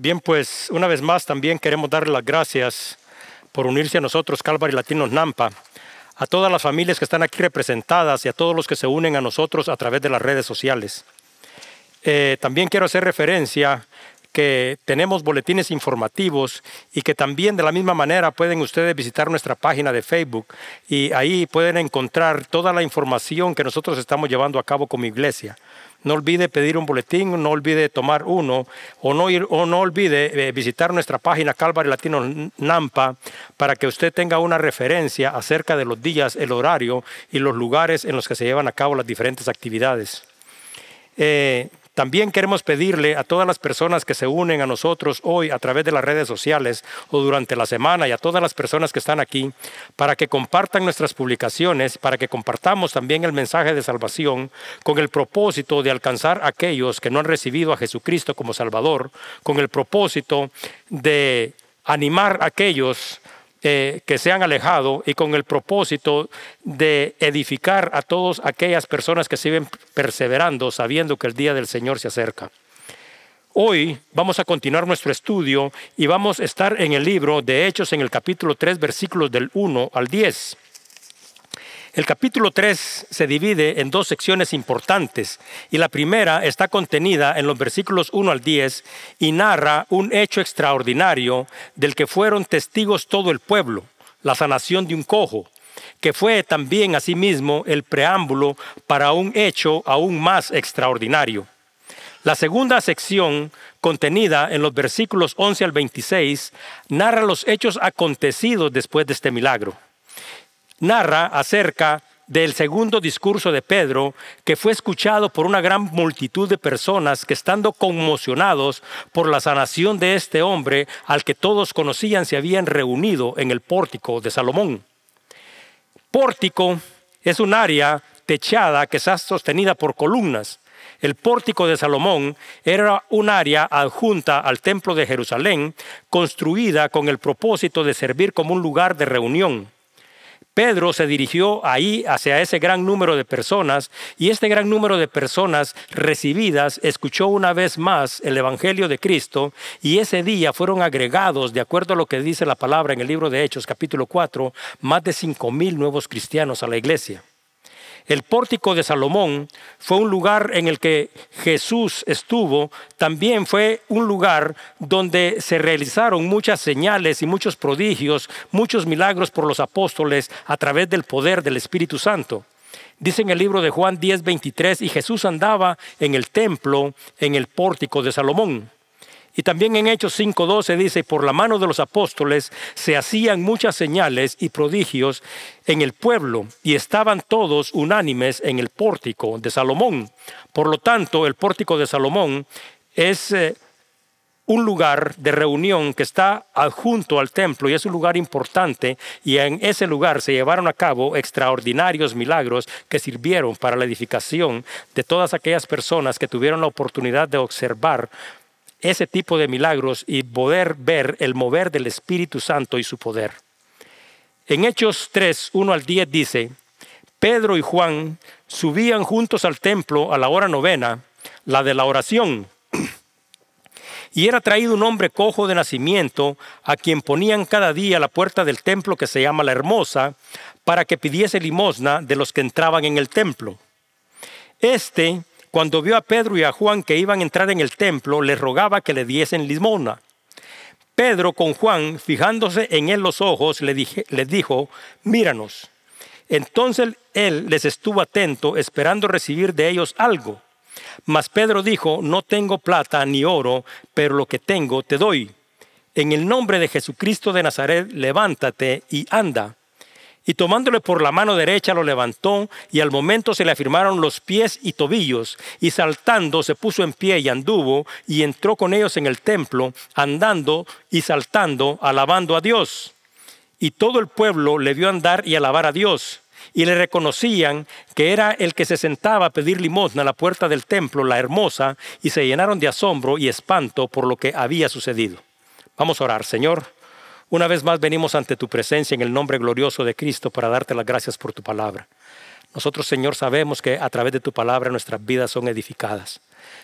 Bien, pues una vez más también queremos darle las gracias por unirse a nosotros, Calvary Latinos Nampa, a todas las familias que están aquí representadas y a todos los que se unen a nosotros a través de las redes sociales. Eh, también quiero hacer referencia que tenemos boletines informativos y que también de la misma manera pueden ustedes visitar nuestra página de Facebook y ahí pueden encontrar toda la información que nosotros estamos llevando a cabo como iglesia. No olvide pedir un boletín, no olvide tomar uno o no, o no olvide eh, visitar nuestra página Calvary Latino Nampa para que usted tenga una referencia acerca de los días, el horario y los lugares en los que se llevan a cabo las diferentes actividades. Eh, también queremos pedirle a todas las personas que se unen a nosotros hoy a través de las redes sociales o durante la semana y a todas las personas que están aquí para que compartan nuestras publicaciones, para que compartamos también el mensaje de salvación con el propósito de alcanzar a aquellos que no han recibido a Jesucristo como Salvador, con el propósito de animar a aquellos eh, que se han alejado y con el propósito de edificar a todas aquellas personas que siguen perseverando sabiendo que el día del Señor se acerca. Hoy vamos a continuar nuestro estudio y vamos a estar en el libro de Hechos en el capítulo 3 versículos del 1 al 10. El capítulo 3 se divide en dos secciones importantes y la primera está contenida en los versículos 1 al 10 y narra un hecho extraordinario del que fueron testigos todo el pueblo, la sanación de un cojo, que fue también asimismo el preámbulo para un hecho aún más extraordinario. La segunda sección, contenida en los versículos 11 al 26, narra los hechos acontecidos después de este milagro narra acerca del segundo discurso de Pedro, que fue escuchado por una gran multitud de personas que estando conmocionados por la sanación de este hombre, al que todos conocían, se habían reunido en el pórtico de Salomón. Pórtico es un área techada que está sostenida por columnas. El pórtico de Salomón era un área adjunta al templo de Jerusalén, construida con el propósito de servir como un lugar de reunión. Pedro se dirigió ahí hacia ese gran número de personas y este gran número de personas recibidas escuchó una vez más el Evangelio de Cristo y ese día fueron agregados, de acuerdo a lo que dice la palabra en el libro de Hechos capítulo 4, más de cinco mil nuevos cristianos a la iglesia. El pórtico de Salomón fue un lugar en el que Jesús estuvo, también fue un lugar donde se realizaron muchas señales y muchos prodigios, muchos milagros por los apóstoles a través del poder del Espíritu Santo. Dice en el libro de Juan 10:23, y Jesús andaba en el templo, en el pórtico de Salomón. Y también en Hechos 5.12 dice, por la mano de los apóstoles se hacían muchas señales y prodigios en el pueblo y estaban todos unánimes en el pórtico de Salomón. Por lo tanto, el pórtico de Salomón es eh, un lugar de reunión que está adjunto al templo y es un lugar importante y en ese lugar se llevaron a cabo extraordinarios milagros que sirvieron para la edificación de todas aquellas personas que tuvieron la oportunidad de observar ese tipo de milagros y poder ver el mover del Espíritu Santo y su poder. En Hechos 3, 1 al 10 dice, Pedro y Juan subían juntos al templo a la hora novena, la de la oración, y era traído un hombre cojo de nacimiento, a quien ponían cada día la puerta del templo que se llama la Hermosa, para que pidiese limosna de los que entraban en el templo. Este cuando vio a Pedro y a Juan que iban a entrar en el templo, les rogaba que le diesen limosna. Pedro con Juan, fijándose en él los ojos, le les dijo, míranos. Entonces él les estuvo atento, esperando recibir de ellos algo. Mas Pedro dijo, no tengo plata ni oro, pero lo que tengo te doy. En el nombre de Jesucristo de Nazaret, levántate y anda. Y tomándole por la mano derecha lo levantó y al momento se le afirmaron los pies y tobillos y saltando se puso en pie y anduvo y entró con ellos en el templo, andando y saltando, alabando a Dios. Y todo el pueblo le vio andar y alabar a Dios y le reconocían que era el que se sentaba a pedir limosna a la puerta del templo, la hermosa, y se llenaron de asombro y espanto por lo que había sucedido. Vamos a orar, Señor. Una vez más venimos ante tu presencia en el nombre glorioso de Cristo para darte las gracias por tu palabra. Nosotros, Señor, sabemos que a través de tu palabra nuestras vidas son edificadas.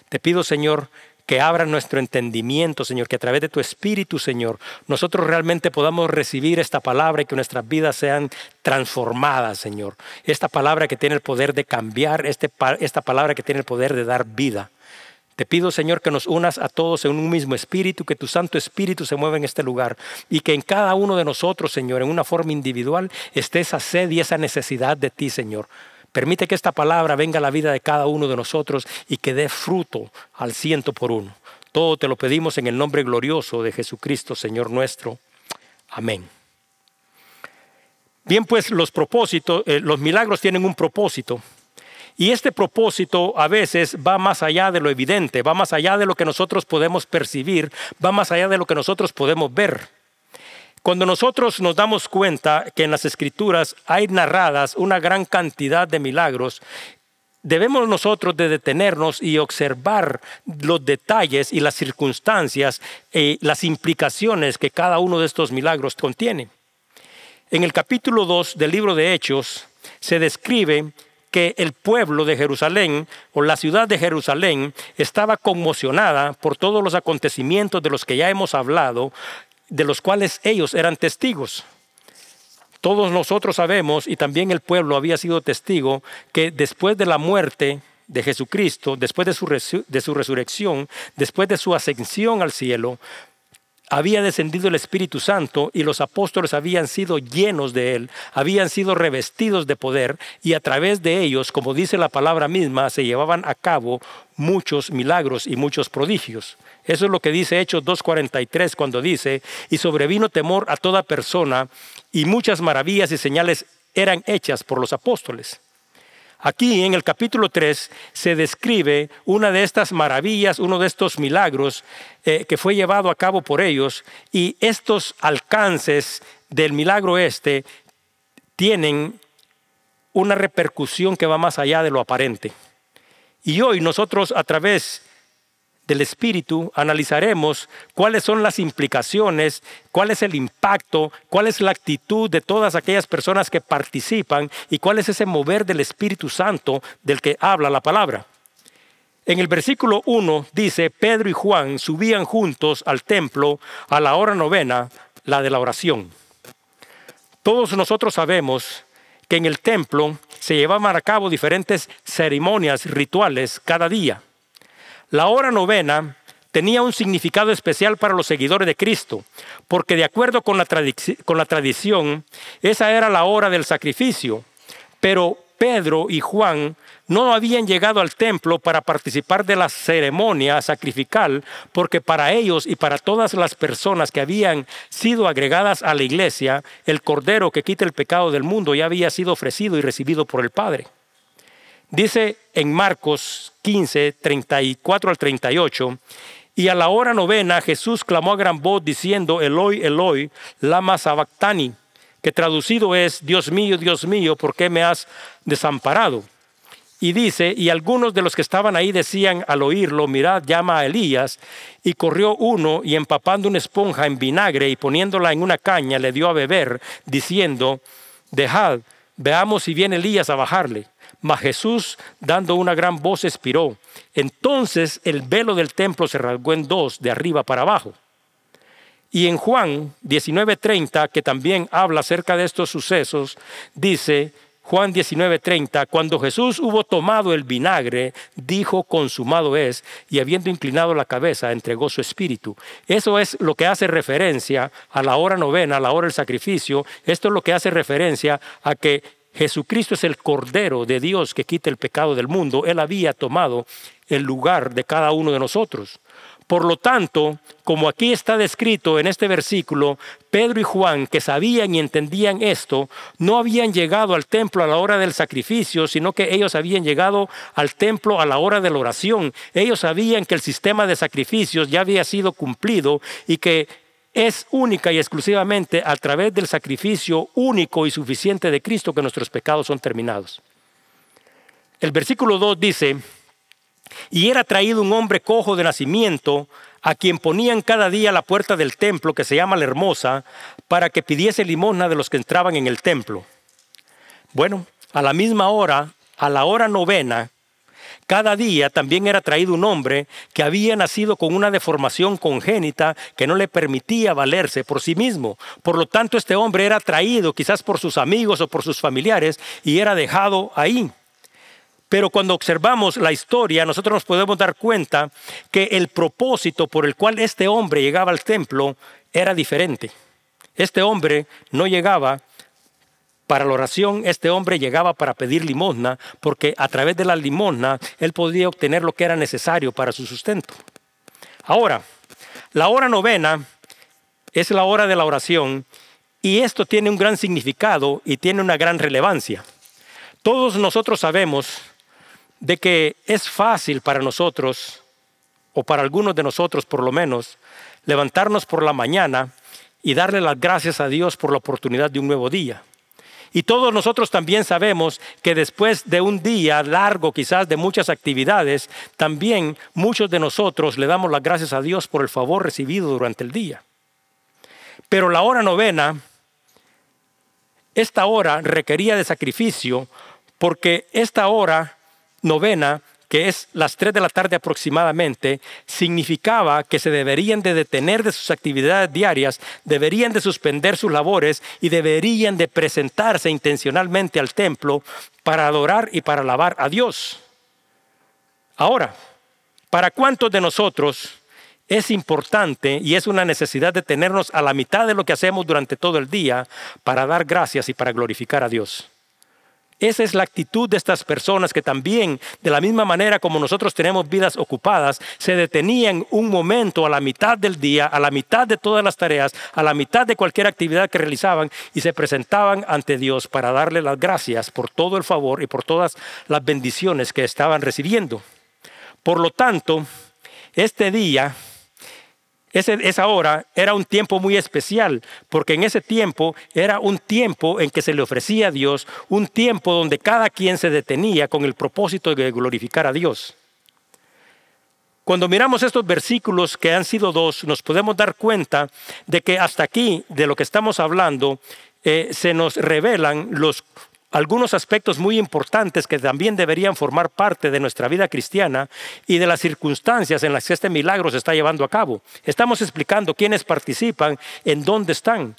Te pido, Señor, que abra nuestro entendimiento, Señor, que a través de tu Espíritu, Señor, nosotros realmente podamos recibir esta palabra y que nuestras vidas sean transformadas, Señor. Esta palabra que tiene el poder de cambiar, este, esta palabra que tiene el poder de dar vida. Te pido, Señor, que nos unas a todos en un mismo espíritu, que tu Santo Espíritu se mueva en este lugar y que en cada uno de nosotros, Señor, en una forma individual, esté esa sed y esa necesidad de ti, Señor. Permite que esta palabra venga a la vida de cada uno de nosotros y que dé fruto al ciento por uno. Todo te lo pedimos en el nombre glorioso de Jesucristo, Señor nuestro. Amén. Bien, pues los propósitos, eh, los milagros tienen un propósito. Y este propósito a veces va más allá de lo evidente, va más allá de lo que nosotros podemos percibir, va más allá de lo que nosotros podemos ver. Cuando nosotros nos damos cuenta que en las escrituras hay narradas una gran cantidad de milagros, debemos nosotros de detenernos y observar los detalles y las circunstancias y las implicaciones que cada uno de estos milagros contiene. En el capítulo 2 del libro de Hechos se describe que el pueblo de Jerusalén o la ciudad de Jerusalén estaba conmocionada por todos los acontecimientos de los que ya hemos hablado de los cuales ellos eran testigos. Todos nosotros sabemos, y también el pueblo había sido testigo, que después de la muerte de Jesucristo, después de su, de su resurrección, después de su ascensión al cielo, había descendido el Espíritu Santo y los apóstoles habían sido llenos de él, habían sido revestidos de poder y a través de ellos, como dice la palabra misma, se llevaban a cabo muchos milagros y muchos prodigios. Eso es lo que dice Hechos 2.43 cuando dice, y sobrevino temor a toda persona y muchas maravillas y señales eran hechas por los apóstoles. Aquí en el capítulo 3 se describe una de estas maravillas, uno de estos milagros eh, que fue llevado a cabo por ellos y estos alcances del milagro este tienen una repercusión que va más allá de lo aparente. Y hoy nosotros a través del Espíritu analizaremos cuáles son las implicaciones, cuál es el impacto, cuál es la actitud de todas aquellas personas que participan y cuál es ese mover del Espíritu Santo del que habla la palabra. En el versículo 1 dice, Pedro y Juan subían juntos al templo a la hora novena, la de la oración. Todos nosotros sabemos que en el templo se llevaban a cabo diferentes ceremonias rituales cada día. La hora novena tenía un significado especial para los seguidores de Cristo, porque de acuerdo con la, con la tradición, esa era la hora del sacrificio. Pero Pedro y Juan no habían llegado al templo para participar de la ceremonia sacrificial, porque para ellos y para todas las personas que habían sido agregadas a la iglesia, el Cordero que quita el pecado del mundo ya había sido ofrecido y recibido por el Padre. Dice en Marcos 15, 34 al 38, y a la hora novena Jesús clamó a gran voz diciendo, Eloi, Eloi, lama sabactani, que traducido es, Dios mío, Dios mío, ¿por qué me has desamparado? Y dice, y algunos de los que estaban ahí decían al oírlo, mirad, llama a Elías, y corrió uno y empapando una esponja en vinagre y poniéndola en una caña, le dio a beber, diciendo, dejad, veamos si viene Elías a bajarle. Mas Jesús, dando una gran voz, expiró. Entonces el velo del templo se rasgó en dos, de arriba para abajo. Y en Juan 19:30, que también habla acerca de estos sucesos, dice, Juan 19:30, cuando Jesús hubo tomado el vinagre, dijo, consumado es, y habiendo inclinado la cabeza, entregó su espíritu. Eso es lo que hace referencia a la hora novena, a la hora del sacrificio. Esto es lo que hace referencia a que Jesucristo es el Cordero de Dios que quita el pecado del mundo. Él había tomado el lugar de cada uno de nosotros. Por lo tanto, como aquí está descrito en este versículo, Pedro y Juan, que sabían y entendían esto, no habían llegado al templo a la hora del sacrificio, sino que ellos habían llegado al templo a la hora de la oración. Ellos sabían que el sistema de sacrificios ya había sido cumplido y que es única y exclusivamente a través del sacrificio único y suficiente de Cristo que nuestros pecados son terminados. El versículo 2 dice, y era traído un hombre cojo de nacimiento, a quien ponían cada día la puerta del templo, que se llama la Hermosa, para que pidiese limosna de los que entraban en el templo. Bueno, a la misma hora, a la hora novena, Cada día también era traído un hombre que había nacido con una deformación congénita que no le permitía valerse por sí mismo. Por lo tanto, este hombre era traído quizás por sus amigos o por sus familiares y era dejado ahí. Pero cuando observamos la historia, nosotros nos podemos dar cuenta que el propósito por el cual este hombre llegaba al templo era diferente. Este hombre no llegaba para la oración, este hombre llegaba para pedir limosna, porque a través de la limosna él podía obtener lo que era necesario para su sustento. Ahora, la hora novena es la hora de la oración y esto tiene un gran significado y tiene una gran relevancia. Todos nosotros sabemos de que es fácil para nosotros, o para algunos de nosotros por lo menos, levantarnos por la mañana y darle las gracias a Dios por la oportunidad de un nuevo día. Y todos nosotros también sabemos que después de un día largo, quizás de muchas actividades, también muchos de nosotros le damos las gracias a Dios por el favor recibido durante el día. Pero la hora novena, esta hora requería de sacrificio porque esta hora novena que es las 3 de la tarde aproximadamente, significaba que se deberían de detener de sus actividades diarias, deberían de suspender sus labores y deberían de presentarse intencionalmente al templo para adorar y para alabar a Dios. Ahora, ¿para cuántos de nosotros es importante y es una necesidad detenernos a la mitad de lo que hacemos durante todo el día para dar gracias y para glorificar a Dios? Esa es la actitud de estas personas que también, de la misma manera como nosotros tenemos vidas ocupadas, se detenían un momento a la mitad del día, a la mitad de todas las tareas, a la mitad de cualquier actividad que realizaban y se presentaban ante Dios para darle las gracias por todo el favor y por todas las bendiciones que estaban recibiendo. Por lo tanto, este día esa hora era un tiempo muy especial, porque en ese tiempo era un tiempo en que se le ofrecía a Dios, un tiempo donde cada quien se detenía con el propósito de glorificar a Dios. Cuando miramos estos versículos que han sido dos, nos podemos dar cuenta de que hasta aquí, de lo que estamos hablando, eh, se nos revelan los algunos aspectos muy importantes que también deberían formar parte de nuestra vida cristiana y de las circunstancias en las que este milagro se está llevando a cabo. Estamos explicando quiénes participan, en dónde están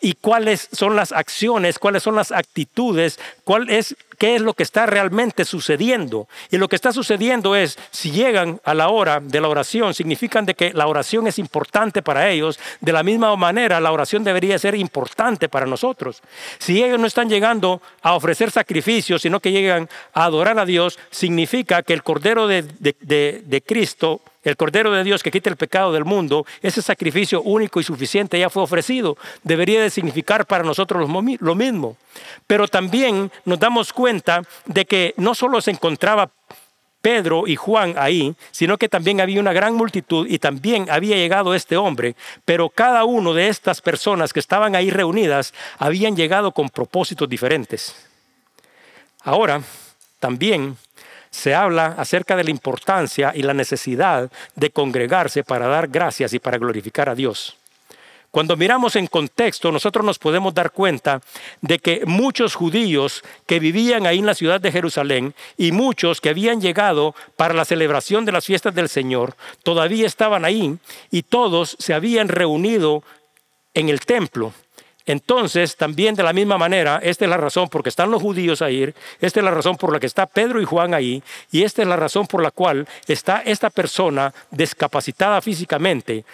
y cuáles son las acciones, cuáles son las actitudes, cuál es qué es lo que está realmente sucediendo. Y lo que está sucediendo es, si llegan a la hora de la oración, significan de que la oración es importante para ellos. De la misma manera, la oración debería ser importante para nosotros. Si ellos no están llegando a ofrecer sacrificios, sino que llegan a adorar a Dios, significa que el Cordero de, de Cristo el Cordero de Dios que quita el pecado del mundo, ese sacrificio único y suficiente ya fue ofrecido. Debería de significar para nosotros lo mismo. Pero también nos damos cuenta de que no solo se encontraba Pedro y Juan ahí, sino que también había una gran multitud y también había llegado este hombre, pero cada uno de estas personas que estaban ahí reunidas habían llegado con propósitos diferentes. Ahora, también se habla acerca de la importancia y la necesidad de congregarse para dar gracias y para glorificar a Dios. Cuando miramos en contexto, nosotros nos podemos dar cuenta de que muchos judíos que vivían ahí en la ciudad de Jerusalén y muchos que habían llegado para la celebración de las fiestas del Señor, todavía estaban ahí y todos se habían reunido en el templo entonces, también de la misma manera, esta es la razón por que están los judíos ahí, esta es la razón por la que está Pedro y Juan ahí, y esta es la razón por la cual está esta persona discapacitada físicamente.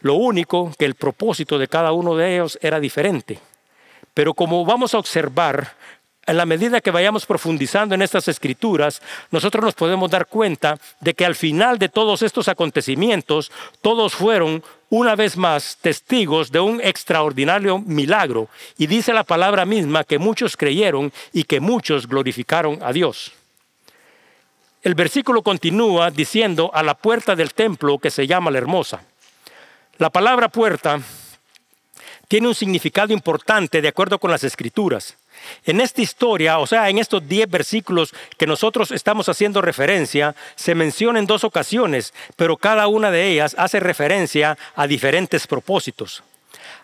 Lo único que el propósito de cada uno de ellos era diferente. Pero como vamos a observar, en la medida que vayamos profundizando en estas escrituras, nosotros nos podemos dar cuenta de que al final de todos estos acontecimientos, todos fueron una vez más testigos de un extraordinario milagro. Y dice la palabra misma que muchos creyeron y que muchos glorificaron a Dios. El versículo continúa diciendo a la puerta del templo que se llama la hermosa. La palabra puerta tiene un significado importante de acuerdo con las escrituras. En esta historia, o sea, en estos diez versículos que nosotros estamos haciendo referencia, se menciona en dos ocasiones, pero cada una de ellas hace referencia a diferentes propósitos.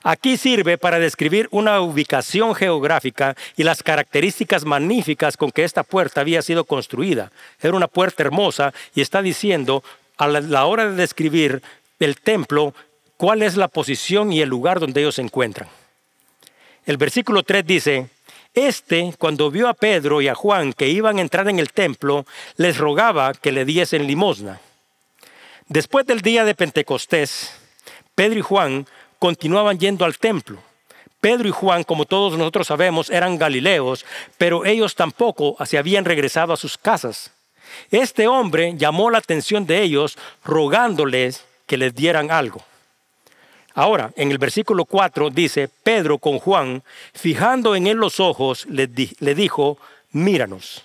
Aquí sirve para describir una ubicación geográfica y las características magníficas con que esta puerta había sido construida. Era una puerta hermosa y está diciendo a la hora de describir el templo cuál es la posición y el lugar donde ellos se encuentran. El versículo 3 dice, este, cuando vio a Pedro y a Juan que iban a entrar en el templo, les rogaba que le diesen limosna. Después del día de Pentecostés, Pedro y Juan continuaban yendo al templo. Pedro y Juan, como todos nosotros sabemos, eran galileos, pero ellos tampoco se habían regresado a sus casas. Este hombre llamó la atención de ellos rogándoles que les dieran algo. Ahora, en el versículo 4 dice, Pedro con Juan, fijando en él los ojos, le, dijo, míranos.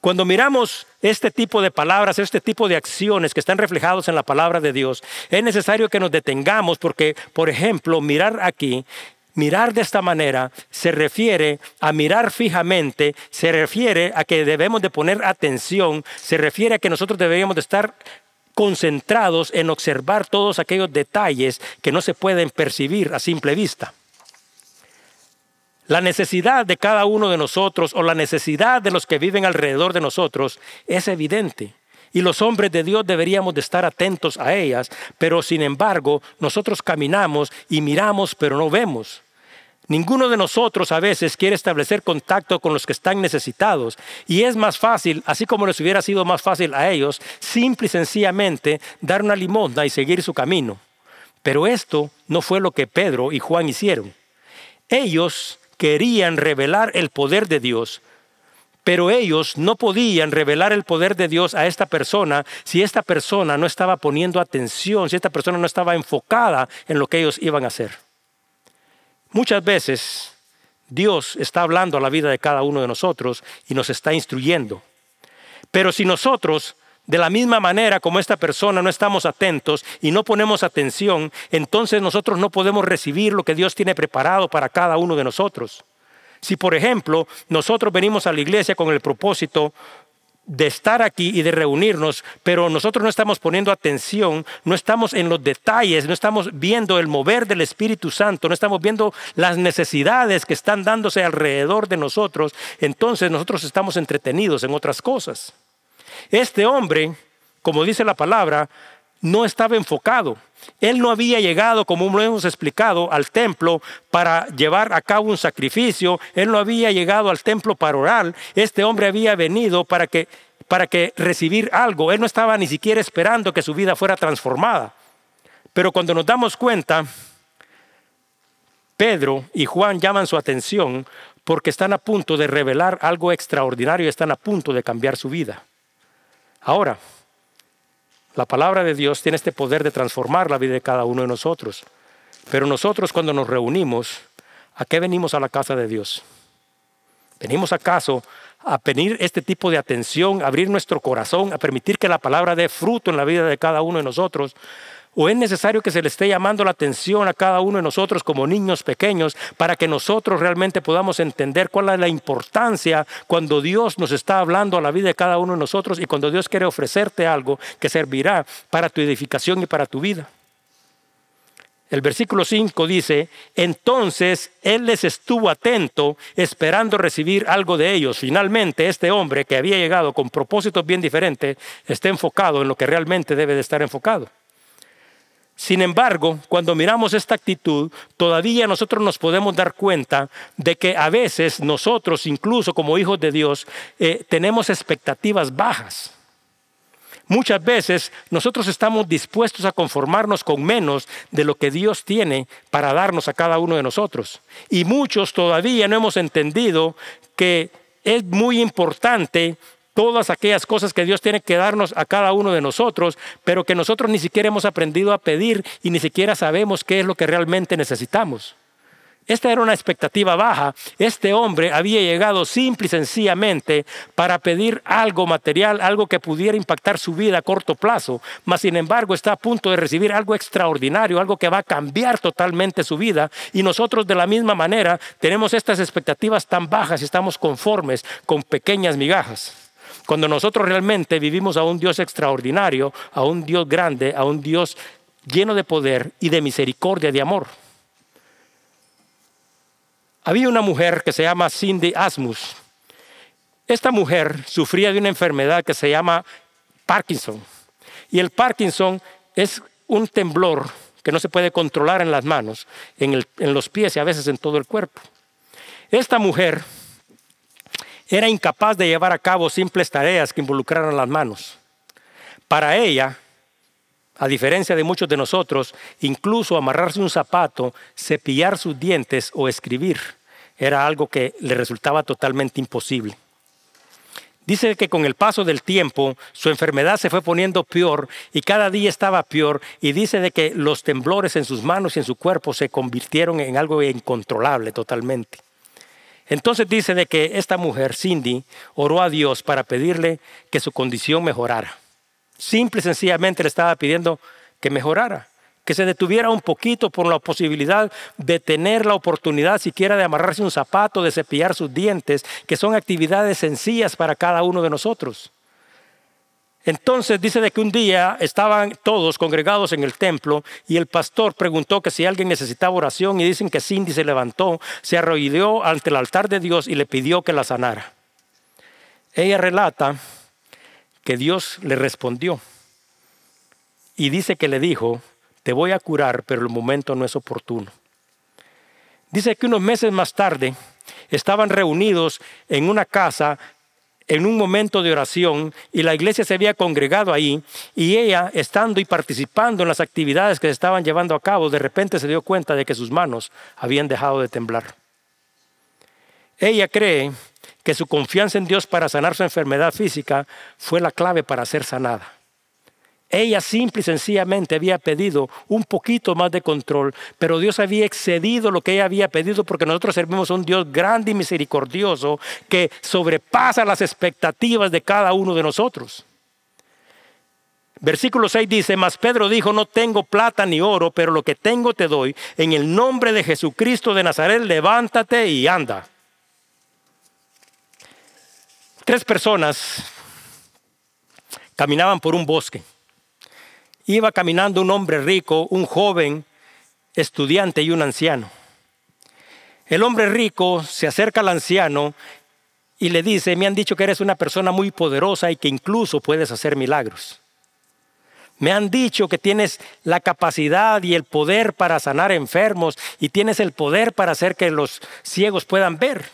Cuando miramos este tipo de palabras, este tipo de acciones que están reflejados en la palabra de Dios, es necesario que nos detengamos porque, por ejemplo, mirar aquí, mirar de esta manera se refiere a mirar fijamente, se refiere a que debemos de poner atención, se refiere a que nosotros deberíamos de estar concentrados en observar todos aquellos detalles que no se pueden percibir a simple vista. La necesidad de cada uno de nosotros o la necesidad de los que viven alrededor de nosotros es evidente. Y los hombres de Dios deberíamos de estar atentos a ellas, pero sin embargo nosotros caminamos y miramos, pero no vemos. Ninguno de nosotros a veces quiere establecer contacto con los que están necesitados y es más fácil, así como les hubiera sido más fácil a ellos, simple y sencillamente dar una limosna y seguir su camino. Pero esto no fue lo que Pedro y Juan hicieron. Ellos querían revelar el poder de Dios, pero ellos no podían revelar el poder de Dios a esta persona si esta persona no estaba poniendo atención, si esta persona no estaba enfocada en lo que ellos iban a hacer. Muchas veces Dios está hablando a la vida de cada uno de nosotros y nos está instruyendo. Pero si nosotros de la misma manera como esta persona no estamos atentos y no ponemos atención, entonces nosotros no podemos recibir lo que Dios tiene preparado para cada uno de nosotros. Si por ejemplo nosotros venimos a la iglesia con el propósito de estar aquí y de reunirnos, pero nosotros no estamos poniendo atención, no estamos en los detalles, no estamos viendo el mover del Espíritu Santo, no estamos viendo las necesidades que están dándose alrededor de nosotros, entonces nosotros estamos entretenidos en otras cosas. Este hombre, como dice la palabra, no estaba enfocado. Él no había llegado, como lo hemos explicado, al templo para llevar a cabo un sacrificio. Él no había llegado al templo para orar. Este hombre había venido para que, para que recibir algo. Él no estaba ni siquiera esperando que su vida fuera transformada. Pero cuando nos damos cuenta, Pedro y Juan llaman su atención porque están a punto de revelar algo extraordinario están a punto de cambiar su vida. Ahora, la palabra de Dios tiene este poder de transformar la vida de cada uno de nosotros. Pero nosotros cuando nos reunimos, ¿a qué venimos a la casa de Dios? ¿Venimos acaso a pedir este tipo de atención, a abrir nuestro corazón, a permitir que la palabra dé fruto en la vida de cada uno de nosotros? ¿O es necesario que se le esté llamando la atención a cada uno de nosotros como niños pequeños para que nosotros realmente podamos entender cuál es la importancia cuando Dios nos está hablando a la vida de cada uno de nosotros y cuando Dios quiere ofrecerte algo que servirá para tu edificación y para tu vida? El versículo 5 dice, entonces Él les estuvo atento esperando recibir algo de ellos. Finalmente, este hombre que había llegado con propósitos bien diferentes está enfocado en lo que realmente debe de estar enfocado. Sin embargo, cuando miramos esta actitud, todavía nosotros nos podemos dar cuenta de que a veces nosotros, incluso como hijos de Dios, eh, tenemos expectativas bajas. Muchas veces nosotros estamos dispuestos a conformarnos con menos de lo que Dios tiene para darnos a cada uno de nosotros. Y muchos todavía no hemos entendido que es muy importante todas aquellas cosas que Dios tiene que darnos a cada uno de nosotros, pero que nosotros ni siquiera hemos aprendido a pedir y ni siquiera sabemos qué es lo que realmente necesitamos. Esta era una expectativa baja. Este hombre había llegado simple y sencillamente para pedir algo material, algo que pudiera impactar su vida a corto plazo, mas sin embargo está a punto de recibir algo extraordinario, algo que va a cambiar totalmente su vida. Y nosotros de la misma manera tenemos estas expectativas tan bajas y estamos conformes con pequeñas migajas. Cuando nosotros realmente vivimos a un Dios extraordinario, a un Dios grande, a un Dios lleno de poder y de misericordia, de amor. Había una mujer que se llama Cindy Asmus. Esta mujer sufría de una enfermedad que se llama Parkinson. Y el Parkinson es un temblor que no se puede controlar en las manos, en, los pies y a veces en todo el cuerpo. Esta mujer era incapaz de llevar a cabo simples tareas que involucraran las manos. Para ella, a diferencia de muchos de nosotros, incluso amarrarse un zapato, cepillar sus dientes o escribir era algo que le resultaba totalmente imposible. Dice que con el paso del tiempo su enfermedad se fue poniendo peor y cada día estaba peor y dice de que los temblores en sus manos y en su cuerpo se convirtieron en algo incontrolable totalmente. Entonces dice de que esta mujer, Cindy, oró a Dios para pedirle que su condición mejorara. Simple y sencillamente le estaba pidiendo que mejorara que se detuviera un poquito por la posibilidad de tener la oportunidad siquiera de amarrarse un zapato, de cepillar sus dientes, que son actividades sencillas para cada uno de nosotros. Entonces dice de que un día estaban todos congregados en el templo y el pastor preguntó que si alguien necesitaba oración y dicen que Cindy se levantó, se arrodilló ante el altar de Dios y le pidió que la sanara. Ella relata que Dios le respondió y dice que le dijo, te voy a curar, pero el momento no es oportuno. Dice que unos meses más tarde estaban reunidos en una casa en un momento de oración y la iglesia se había congregado ahí y ella, estando y participando en las actividades que se estaban llevando a cabo, de repente se dio cuenta de que sus manos habían dejado de temblar. Ella cree que su confianza en Dios para sanar su enfermedad física fue la clave para ser sanada. Ella simple y sencillamente había pedido un poquito más de control, pero Dios había excedido lo que ella había pedido porque nosotros servimos a un Dios grande y misericordioso que sobrepasa las expectativas de cada uno de nosotros. Versículo 6 dice, mas Pedro dijo, no tengo plata ni oro, pero lo que tengo te doy. En el nombre de Jesucristo de Nazaret, levántate y anda. Tres personas caminaban por un bosque iba caminando un hombre rico, un joven, estudiante y un anciano. El hombre rico se acerca al anciano y le dice, me han dicho que eres una persona muy poderosa y que incluso puedes hacer milagros. Me han dicho que tienes la capacidad y el poder para sanar enfermos y tienes el poder para hacer que los ciegos puedan ver.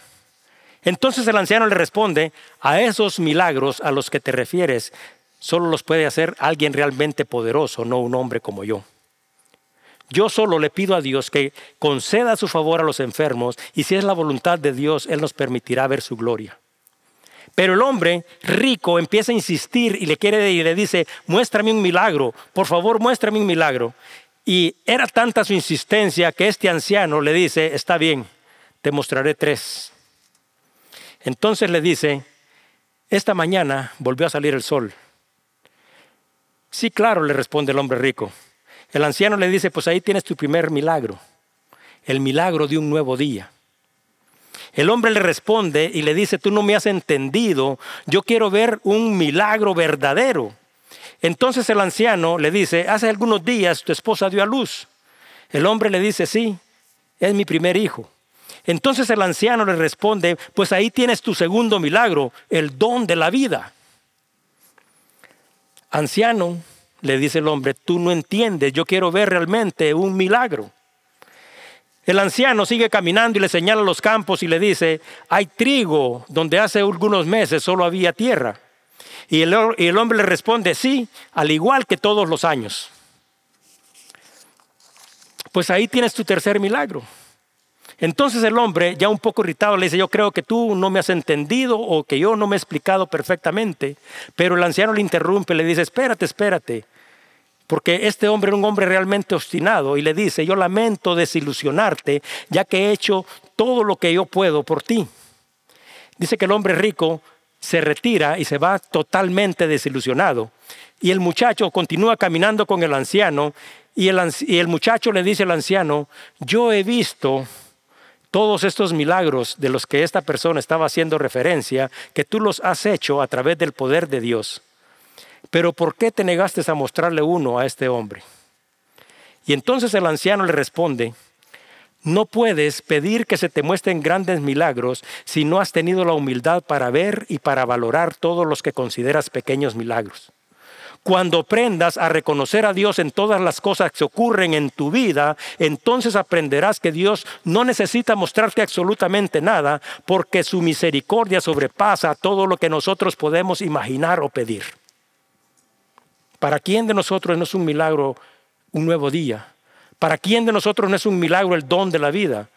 Entonces el anciano le responde, a esos milagros a los que te refieres, solo los puede hacer alguien realmente poderoso, no un hombre como yo. Yo solo le pido a Dios que conceda su favor a los enfermos y si es la voluntad de Dios, Él nos permitirá ver su gloria. Pero el hombre rico empieza a insistir y le quiere y le dice, muéstrame un milagro, por favor muéstrame un milagro. Y era tanta su insistencia que este anciano le dice, está bien, te mostraré tres. Entonces le dice, esta mañana volvió a salir el sol Sí, claro, le responde el hombre rico. El anciano le dice, pues ahí tienes tu primer milagro, el milagro de un nuevo día. El hombre le responde y le dice, tú no me has entendido, yo quiero ver un milagro verdadero. Entonces el anciano le dice, hace algunos días tu esposa dio a luz. El hombre le dice, sí, es mi primer hijo. Entonces el anciano le responde, pues ahí tienes tu segundo milagro, el don de la vida. Anciano, le dice el hombre, tú no entiendes, yo quiero ver realmente un milagro. El anciano sigue caminando y le señala los campos y le dice, hay trigo donde hace algunos meses solo había tierra. Y el, hombre le responde, sí, al igual que todos los años. Pues ahí tienes tu tercer milagro. Entonces el hombre, ya un poco irritado, le dice, yo creo que tú no me has entendido o que yo no me he explicado perfectamente. Pero el anciano le interrumpe, le dice, espérate, espérate. Porque este hombre era un hombre realmente obstinado y le dice, yo lamento desilusionarte, ya que he hecho todo lo que yo puedo por ti. Dice que el hombre rico se retira y se va totalmente desilusionado. Y el muchacho continúa caminando con el anciano y el, y el muchacho le dice al anciano, yo he visto todos estos milagros de los que esta persona estaba haciendo referencia, que tú los has hecho a través del poder de Dios. Pero ¿por qué te negaste a mostrarle uno a este hombre? Y entonces el anciano le responde, No puedes pedir que se te muestren grandes milagros si no has tenido la humildad para ver y para valorar todos los que consideras pequeños milagros. Cuando aprendas a reconocer a Dios en todas las cosas que ocurren en tu vida, entonces aprenderás que Dios no necesita mostrarte absolutamente nada porque su misericordia sobrepasa todo lo que nosotros podemos imaginar o pedir. ¿Para quién de nosotros no es un milagro un nuevo día? ¿Para quién de nosotros no es un milagro el don de la vida?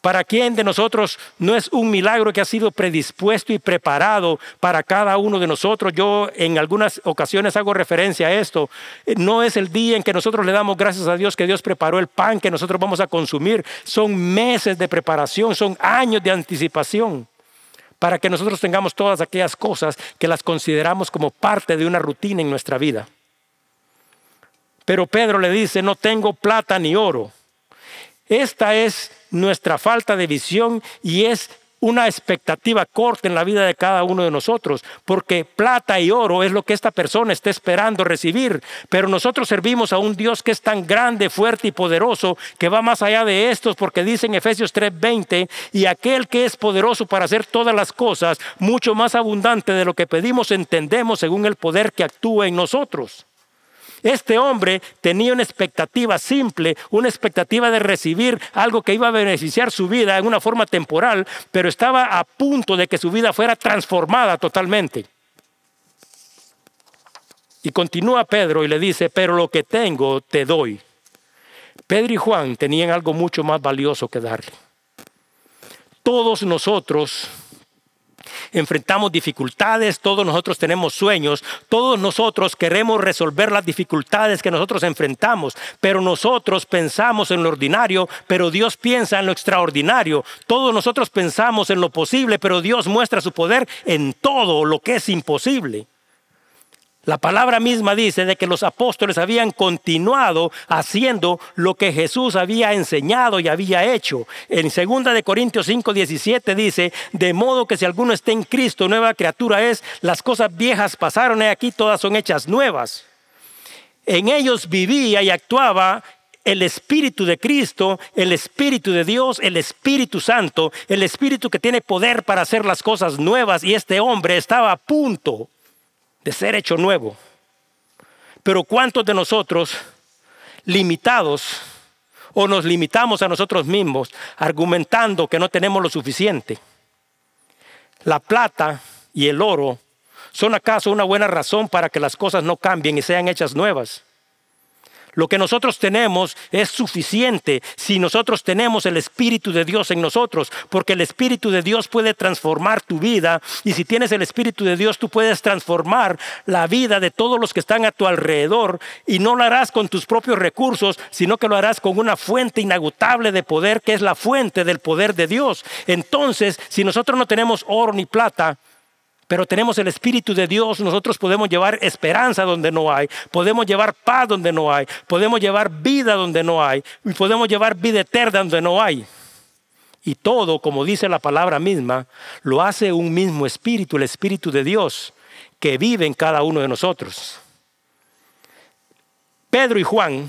¿Para quién de nosotros no es un milagro que ha sido predispuesto y preparado para cada uno de nosotros? Yo en algunas ocasiones hago referencia a esto. No es el día en que nosotros le damos gracias a Dios que Dios preparó el pan que nosotros vamos a consumir. Son meses de preparación, son años de anticipación para que nosotros tengamos todas aquellas cosas que las consideramos como parte de una rutina en nuestra vida. Pero Pedro le dice, no tengo plata ni oro. Esta es nuestra falta de visión y es una expectativa corta en la vida de cada uno de nosotros, porque plata y oro es lo que esta persona está esperando recibir, pero nosotros servimos a un Dios que es tan grande, fuerte y poderoso, que va más allá de estos, porque dice en Efesios 3:20, y aquel que es poderoso para hacer todas las cosas, mucho más abundante de lo que pedimos, entendemos según el poder que actúa en nosotros. Este hombre tenía una expectativa simple, una expectativa de recibir algo que iba a beneficiar su vida en una forma temporal, pero estaba a punto de que su vida fuera transformada totalmente. Y continúa Pedro y le dice, pero lo que tengo te doy. Pedro y Juan tenían algo mucho más valioso que darle. Todos nosotros enfrentamos dificultades, todos nosotros tenemos sueños, todos nosotros queremos resolver las dificultades que nosotros enfrentamos, pero nosotros pensamos en lo ordinario, pero Dios piensa en lo extraordinario. Todos nosotros pensamos en lo posible, pero Dios muestra su poder en todo lo que es imposible. La palabra misma dice de que los apóstoles habían continuado haciendo lo que Jesús había enseñado y había hecho. En 2 de Corintios 5, 17 dice, de modo que si alguno está en Cristo, nueva criatura es, las cosas viejas pasaron y aquí todas son hechas nuevas. En ellos vivía y actuaba el Espíritu de Cristo, el Espíritu de Dios, el Espíritu Santo, el Espíritu que tiene poder para hacer las cosas nuevas y este hombre estaba a punto de ser hecho nuevo. Pero ¿cuántos de nosotros limitados o nos limitamos a nosotros mismos argumentando que no tenemos lo suficiente? La plata y el oro son acaso una buena razón para que las cosas no cambien y sean hechas nuevas. Lo que nosotros tenemos es suficiente si nosotros tenemos el Espíritu de Dios en nosotros, porque el Espíritu de Dios puede transformar tu vida y si tienes el Espíritu de Dios tú puedes transformar la vida de todos los que están a tu alrededor y no lo harás con tus propios recursos, sino que lo harás con una fuente inagotable de poder que es la fuente del poder de Dios. Entonces, si nosotros no tenemos oro ni plata, pero tenemos el Espíritu de Dios, nosotros podemos llevar esperanza donde no hay, podemos llevar paz donde no hay, podemos llevar vida donde no hay, y podemos llevar vida eterna donde no hay. Y todo, como dice la palabra misma, lo hace un mismo Espíritu, el Espíritu de Dios, que vive en cada uno de nosotros. Pedro y Juan,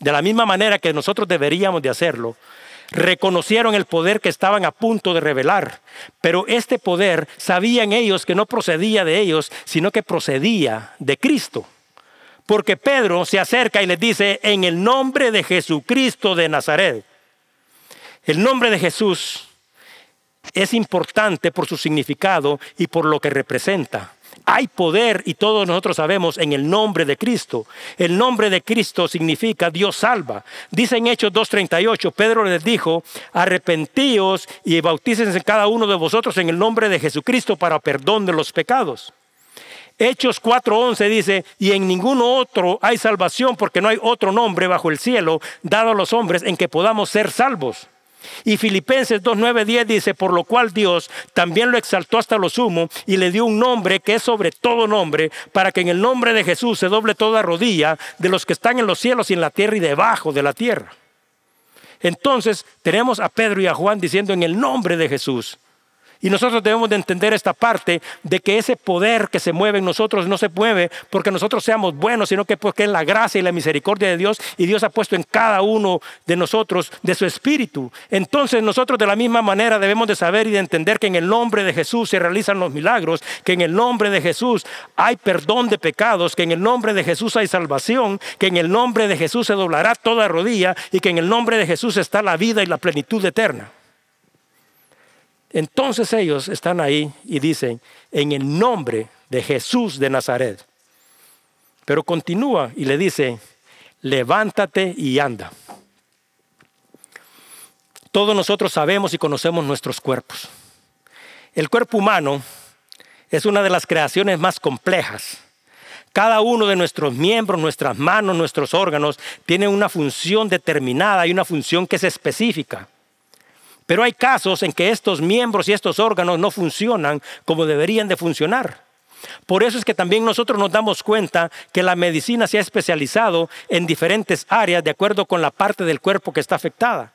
de la misma manera que nosotros deberíamos de hacerlo, reconocieron el poder que estaban a punto de revelar, pero este poder sabían ellos que no procedía de ellos, sino que procedía de Cristo. Porque Pedro se acerca y les dice, en el nombre de Jesucristo de Nazaret. El nombre de Jesús es importante por su significado y por lo que representa. Hay poder y todos nosotros sabemos en el nombre de Cristo. El nombre de Cristo significa Dios salva. Dice en Hechos 2.38, Pedro les dijo, arrepentíos y bautícense cada uno de vosotros en el nombre de Jesucristo para perdón de los pecados. Hechos 4:11 dice, y en ninguno otro hay salvación porque no hay otro nombre bajo el cielo dado a los hombres en que podamos ser salvos. Y Filipenses 2.9.10 dice, por lo cual Dios también lo exaltó hasta lo sumo y le dio un nombre que es sobre todo nombre, para que en el nombre de Jesús se doble toda rodilla de los que están en los cielos y en la tierra y debajo de la tierra. Entonces tenemos a Pedro y a Juan diciendo en el nombre de Jesús. Y nosotros debemos de entender esta parte de que ese poder que se mueve en nosotros no se mueve porque nosotros seamos buenos, sino que porque es la gracia y la misericordia de Dios y Dios ha puesto en cada uno de nosotros de su espíritu. Entonces nosotros de la misma manera debemos de saber y de entender que en el nombre de Jesús se realizan los milagros, que en el nombre de Jesús hay perdón de pecados, que en el nombre de Jesús hay salvación, que en el nombre de Jesús se doblará toda rodilla y que en el nombre de Jesús está la vida y la plenitud eterna. Entonces ellos están ahí y dicen, en el nombre de Jesús de Nazaret. Pero continúa y le dice, levántate y anda. Todos nosotros sabemos y conocemos nuestros cuerpos. El cuerpo humano es una de las creaciones más complejas. Cada uno de nuestros miembros, nuestras manos, nuestros órganos, tiene una función determinada y una función que es específica. Pero hay casos en que estos miembros y estos órganos no funcionan como deberían de funcionar. Por eso es que también nosotros nos damos cuenta que la medicina se ha especializado en diferentes áreas de acuerdo con la parte del cuerpo que está afectada.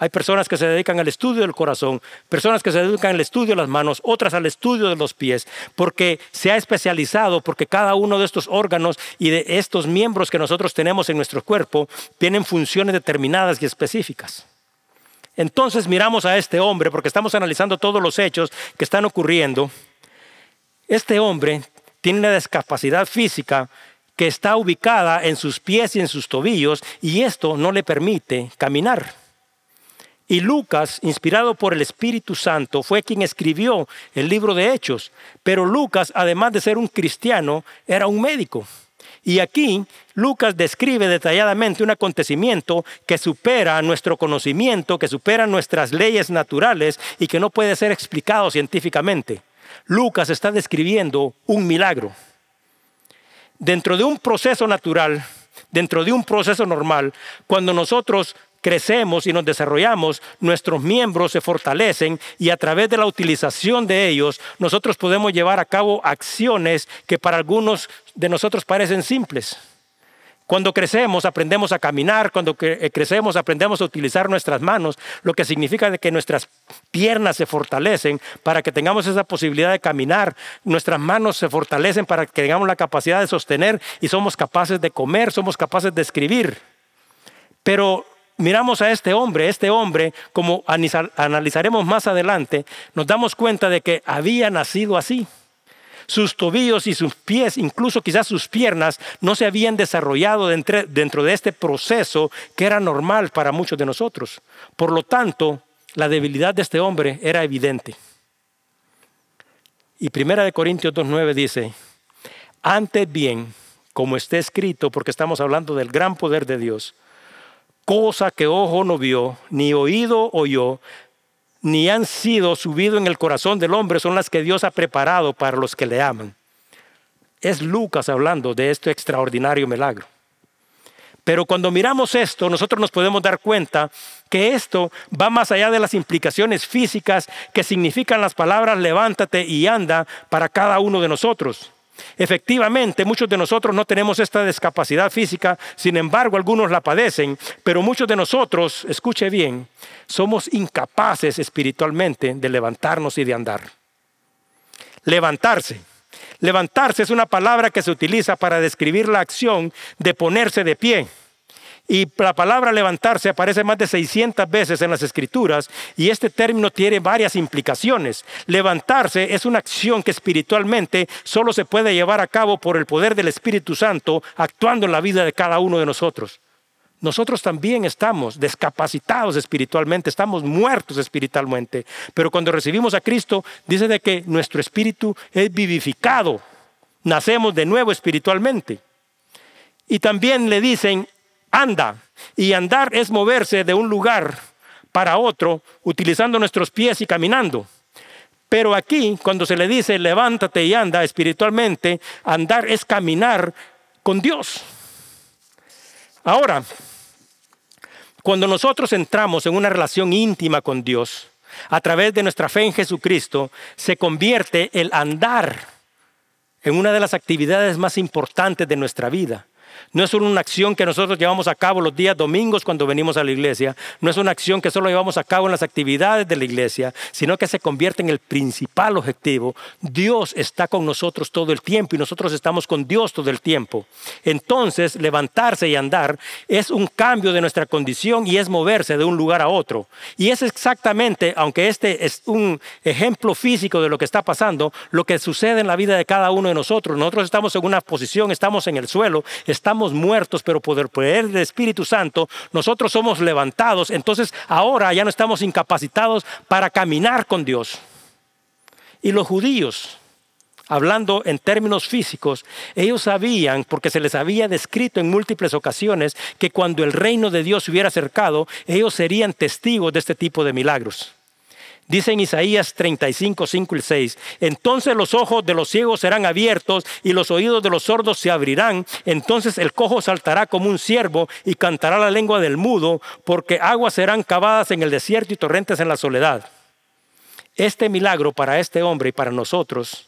Hay personas que se dedican al estudio del corazón, personas que se dedican al estudio de las manos, otras al estudio de los pies, porque se ha especializado, porque cada uno de estos órganos y de estos miembros que nosotros tenemos en nuestro cuerpo tienen funciones determinadas y específicas. Entonces miramos a este hombre, porque estamos analizando todos los hechos que están ocurriendo. Este hombre tiene una discapacidad física que está ubicada en sus pies y en sus tobillos y esto no le permite caminar. Y Lucas, inspirado por el Espíritu Santo, fue quien escribió el libro de Hechos. Pero Lucas, además de ser un cristiano, era un médico. Y aquí Lucas describe detalladamente un acontecimiento que supera nuestro conocimiento, que supera nuestras leyes naturales y que no puede ser explicado científicamente. Lucas está describiendo un milagro. Dentro de un proceso natural, dentro de un proceso normal, cuando nosotros crecemos y nos desarrollamos, nuestros miembros se fortalecen y a través de la utilización de ellos nosotros podemos llevar a cabo acciones que para algunos de nosotros parecen simples. Cuando crecemos aprendemos a caminar, cuando eh, crecemos aprendemos a utilizar nuestras manos, lo que significa que nuestras piernas se fortalecen para que tengamos esa posibilidad de caminar, nuestras manos se fortalecen para que tengamos la capacidad de sostener y somos capaces de comer, somos capaces de escribir. Pero miramos a este hombre, este hombre, como analizaremos más adelante, nos damos cuenta de que había nacido así. Sus tobillos y sus pies, incluso quizás sus piernas, no se habían desarrollado dentro de este proceso que era normal para muchos de nosotros. Por lo tanto, la debilidad de este hombre era evidente. Y Primera de Corintios 2.9 dice, antes bien, como está escrito, porque estamos hablando del gran poder de Dios, cosa que ojo no vio, ni oído oyó, ni han sido subido en el corazón del hombre, son las que Dios ha preparado para los que le aman. Es Lucas hablando de este extraordinario milagro. Pero cuando miramos esto, nosotros nos podemos dar cuenta que esto va más allá de las implicaciones físicas que significan las palabras levántate y anda para cada uno de nosotros. Efectivamente, muchos de nosotros no tenemos esta discapacidad física, sin embargo algunos la padecen, pero muchos de nosotros, escuche bien, somos incapaces espiritualmente de levantarnos y de andar. Levantarse. Levantarse es una palabra que se utiliza para describir la acción de ponerse de pie. Y la palabra levantarse aparece más de 600 veces en las escrituras y este término tiene varias implicaciones. Levantarse es una acción que espiritualmente solo se puede llevar a cabo por el poder del Espíritu Santo actuando en la vida de cada uno de nosotros. Nosotros también estamos discapacitados espiritualmente, estamos muertos espiritualmente, pero cuando recibimos a Cristo dice de que nuestro espíritu es vivificado, nacemos de nuevo espiritualmente. Y también le dicen, anda. Y andar es moverse de un lugar para otro utilizando nuestros pies y caminando. Pero aquí, cuando se le dice levántate y anda espiritualmente, andar es caminar con Dios. Ahora, cuando nosotros entramos en una relación íntima con Dios, a través de nuestra fe en Jesucristo, se convierte el andar en una de las actividades más importantes de nuestra vida. No es una acción que nosotros llevamos a cabo los días domingos cuando venimos a la iglesia. No es una acción que solo llevamos a cabo en las actividades de la iglesia, sino que se convierte en el principal objetivo. Dios está con nosotros todo el tiempo y nosotros estamos con Dios todo el tiempo. Entonces, levantarse y andar es un cambio de nuestra condición y es moverse de un lugar a otro. Y es exactamente, aunque este es un ejemplo físico de lo que está pasando, lo que sucede en la vida de cada uno de nosotros. Nosotros estamos en una posición, estamos en el suelo, estamos muertos, pero por el poder del Espíritu Santo, nosotros somos levantados. Entonces ahora ya no estamos incapacitados para caminar con Dios. Y los judíos, hablando en términos físicos, ellos sabían, porque se les había descrito en múltiples ocasiones, que cuando el reino de Dios se hubiera acercado, ellos serían testigos de este tipo de milagros. Dice en Isaías 35, 5 y 6, entonces los ojos de los ciegos serán abiertos y los oídos de los sordos se abrirán, entonces el cojo saltará como un ciervo y cantará la lengua del mudo, porque aguas serán cavadas en el desierto y torrentes en la soledad. Este milagro para este hombre y para nosotros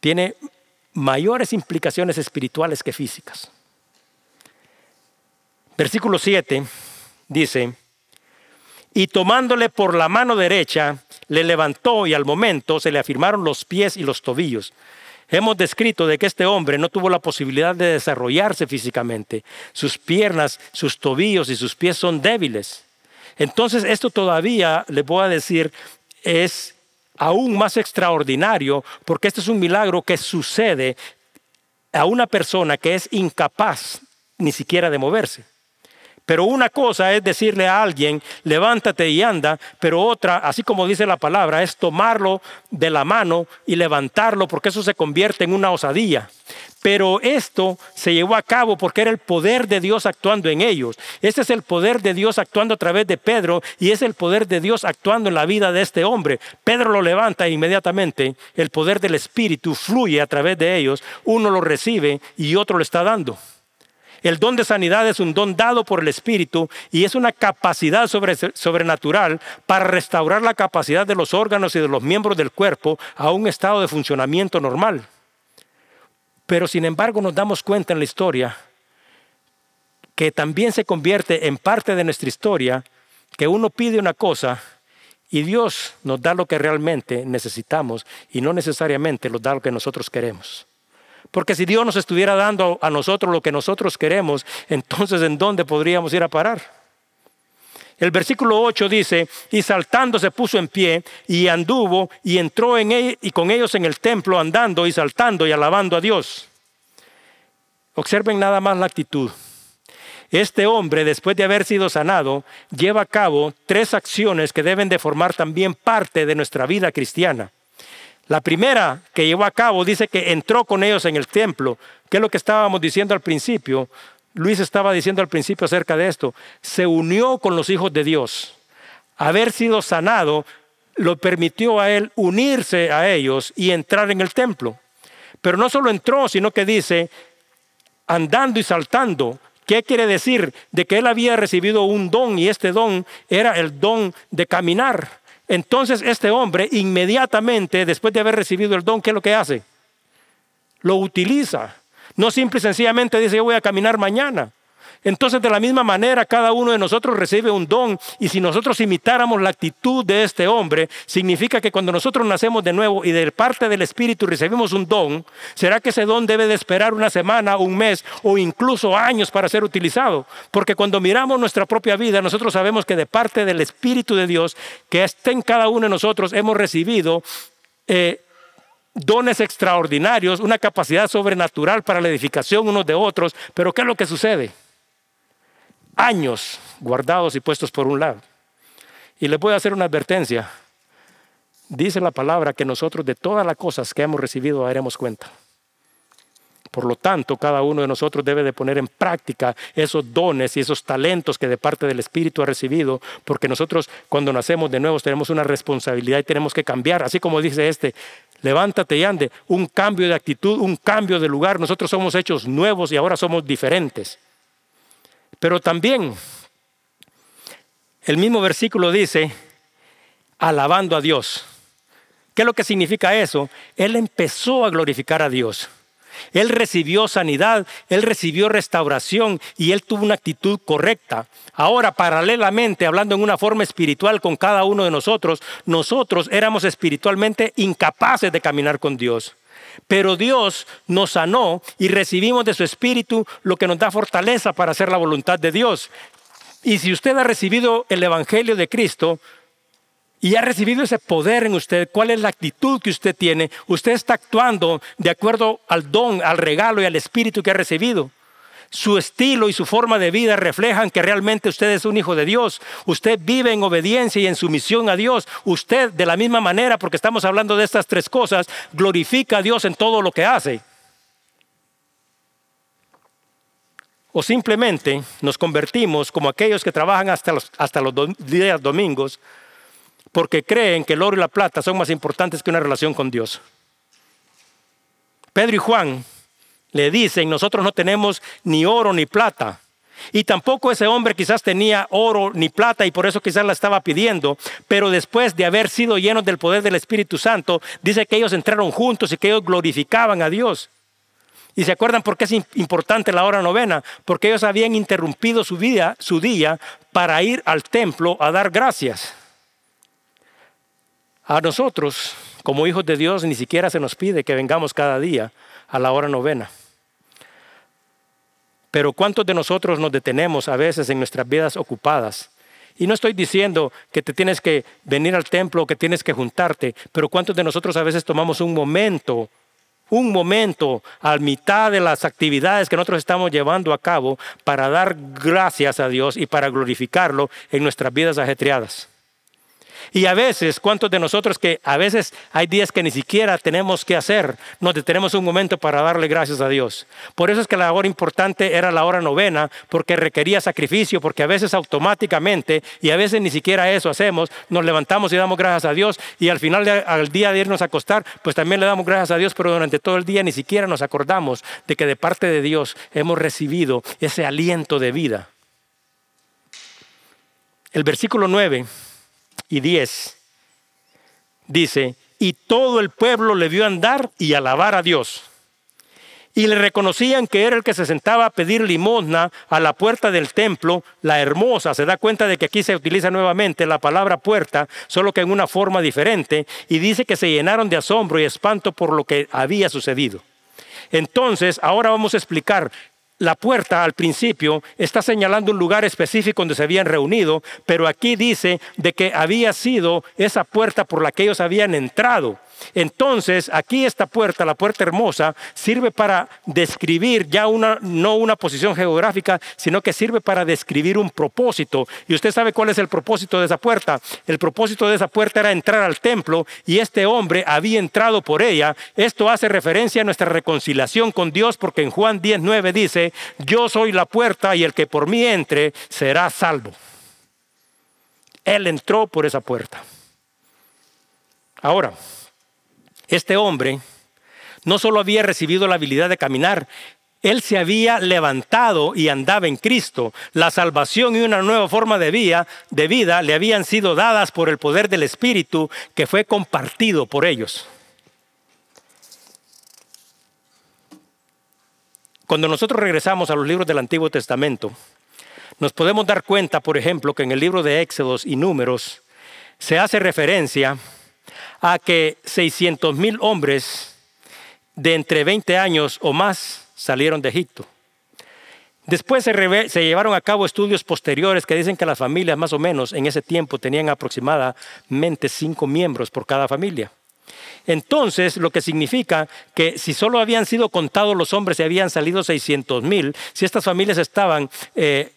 tiene mayores implicaciones espirituales que físicas. Versículo 7 dice, y tomándole por la mano derecha, le levantó y al momento se le afirmaron los pies y los tobillos. Hemos descrito de que este hombre no tuvo la posibilidad de desarrollarse físicamente. Sus piernas, sus tobillos y sus pies son débiles. Entonces esto todavía, le voy a decir, es aún más extraordinario porque este es un milagro que sucede a una persona que es incapaz ni siquiera de moverse. Pero una cosa es decirle a alguien, levántate y anda, pero otra, así como dice la palabra, es tomarlo de la mano y levantarlo, porque eso se convierte en una osadía. Pero esto se llevó a cabo porque era el poder de Dios actuando en ellos. Este es el poder de Dios actuando a través de Pedro y es el poder de Dios actuando en la vida de este hombre. Pedro lo levanta e inmediatamente el poder del Espíritu fluye a través de ellos. Uno lo recibe y otro lo está dando. El don de sanidad es un don dado por el Espíritu y es una capacidad sobrenatural para restaurar la capacidad de los órganos y de los miembros del cuerpo a un estado de funcionamiento normal. Pero sin embargo nos damos cuenta en la historia que también se convierte en parte de nuestra historia que uno pide una cosa y Dios nos da lo que realmente necesitamos y no necesariamente nos da lo que nosotros queremos. Porque si Dios nos estuviera dando a nosotros lo que nosotros queremos, entonces ¿en dónde podríamos ir a parar? El versículo 8 dice, y saltando se puso en pie y anduvo y entró en él y con ellos en el templo andando y saltando y alabando a Dios. Observen nada más la actitud. Este hombre, después de haber sido sanado, lleva a cabo tres acciones que deben de formar también parte de nuestra vida cristiana. La primera que llevó a cabo dice que entró con ellos en el templo. ¿Qué es lo que estábamos diciendo al principio? Luis estaba diciendo al principio acerca de esto. Se unió con los hijos de Dios. Haber sido sanado lo permitió a él unirse a ellos y entrar en el templo. Pero no solo entró, sino que dice, andando y saltando. ¿Qué quiere decir? De que él había recibido un don y este don era el don de caminar. Entonces este hombre inmediatamente, después de haber recibido el don, ¿qué es lo que hace? Lo utiliza. No simple y sencillamente dice, yo voy a caminar mañana. Entonces, de la misma manera, cada uno de nosotros recibe un don y si nosotros imitáramos la actitud de este hombre, significa que cuando nosotros nacemos de nuevo y de parte del Espíritu recibimos un don, ¿será que ese don debe de esperar una semana, un mes o incluso años para ser utilizado? Porque cuando miramos nuestra propia vida, nosotros sabemos que de parte del Espíritu de Dios, que está en cada uno de nosotros, hemos recibido... Eh, dones extraordinarios, una capacidad sobrenatural para la edificación unos de otros, pero ¿qué es lo que sucede? Años guardados y puestos por un lado. Y les voy a hacer una advertencia. Dice la palabra que nosotros de todas las cosas que hemos recibido haremos cuenta. Por lo tanto, cada uno de nosotros debe de poner en práctica esos dones y esos talentos que de parte del Espíritu ha recibido, porque nosotros cuando nacemos de nuevo tenemos una responsabilidad y tenemos que cambiar, así como dice este, levántate y ande, un cambio de actitud, un cambio de lugar, nosotros somos hechos nuevos y ahora somos diferentes. Pero también el mismo versículo dice, alabando a Dios. ¿Qué es lo que significa eso? Él empezó a glorificar a Dios. Él recibió sanidad, él recibió restauración y él tuvo una actitud correcta. Ahora, paralelamente, hablando en una forma espiritual con cada uno de nosotros, nosotros éramos espiritualmente incapaces de caminar con Dios. Pero Dios nos sanó y recibimos de su espíritu lo que nos da fortaleza para hacer la voluntad de Dios. Y si usted ha recibido el Evangelio de Cristo, y ha recibido ese poder en usted, cuál es la actitud que usted tiene, usted está actuando de acuerdo al don, al regalo y al espíritu que ha recibido. Su estilo y su forma de vida reflejan que realmente usted es un hijo de Dios. Usted vive en obediencia y en sumisión a Dios. Usted, de la misma manera, porque estamos hablando de estas tres cosas, glorifica a Dios en todo lo que hace. O simplemente nos convertimos como aquellos que trabajan hasta los, hasta los días domingos porque creen que el oro y la plata son más importantes que una relación con Dios. Pedro y Juan le dicen, nosotros no tenemos ni oro ni plata. Y tampoco ese hombre quizás tenía oro ni plata y por eso quizás la estaba pidiendo, pero después de haber sido llenos del poder del Espíritu Santo, dice que ellos entraron juntos y que ellos glorificaban a Dios. ¿Y se acuerdan por qué es importante la hora novena? Porque ellos habían interrumpido su vida, su día, para ir al templo a dar gracias. A nosotros, como hijos de Dios, ni siquiera se nos pide que vengamos cada día a la hora novena. Pero ¿cuántos de nosotros nos detenemos a veces en nuestras vidas ocupadas? Y no estoy diciendo que te tienes que venir al templo o que tienes que juntarte, pero ¿cuántos de nosotros a veces tomamos un momento, un momento a mitad de las actividades que nosotros estamos llevando a cabo para dar gracias a Dios y para glorificarlo en nuestras vidas ajetreadas? Y a veces, ¿cuántos de nosotros que a veces hay días que ni siquiera tenemos que hacer, nos detenemos un momento para darle gracias a Dios? Por eso es que la hora importante era la hora novena, porque requería sacrificio, porque a veces automáticamente, y a veces ni siquiera eso hacemos, nos levantamos y damos gracias a Dios, y al final al día de irnos a acostar, pues también le damos gracias a Dios, pero durante todo el día ni siquiera nos acordamos de que de parte de Dios hemos recibido ese aliento de vida. El versículo 9 y 10 dice, y todo el pueblo le vio andar y alabar a Dios. Y le reconocían que era el que se sentaba a pedir limosna a la puerta del templo, la hermosa. Se da cuenta de que aquí se utiliza nuevamente la palabra puerta, solo que en una forma diferente, y dice que se llenaron de asombro y espanto por lo que había sucedido. Entonces, ahora vamos a explicar la puerta al principio está señalando un lugar específico donde se habían reunido, pero aquí dice de que había sido esa puerta por la que ellos habían entrado. Entonces, aquí esta puerta, la puerta hermosa, sirve para describir ya una, no una posición geográfica, sino que sirve para describir un propósito. Y usted sabe cuál es el propósito de esa puerta. El propósito de esa puerta era entrar al templo y este hombre había entrado por ella. Esto hace referencia a nuestra reconciliación con Dios porque en Juan 10.9 dice, yo soy la puerta y el que por mí entre será salvo. Él entró por esa puerta. Ahora, este hombre no solo había recibido la habilidad de caminar, él se había levantado y andaba en Cristo. La salvación y una nueva forma de vida, de vida le habían sido dadas por el poder del Espíritu que fue compartido por ellos. Cuando nosotros regresamos a los libros del Antiguo Testamento, nos podemos dar cuenta, por ejemplo, que en el libro de Éxodos y Números se hace referencia a que 600 mil hombres de entre 20 años o más salieron de Egipto. Después se, se, llevaron a cabo estudios posteriores que dicen que las familias más o menos en ese tiempo tenían aproximadamente cinco miembros por cada familia. Entonces, lo que significa que si solo habían sido contados los hombres y habían salido 600 mil, si estas familias estaban eh,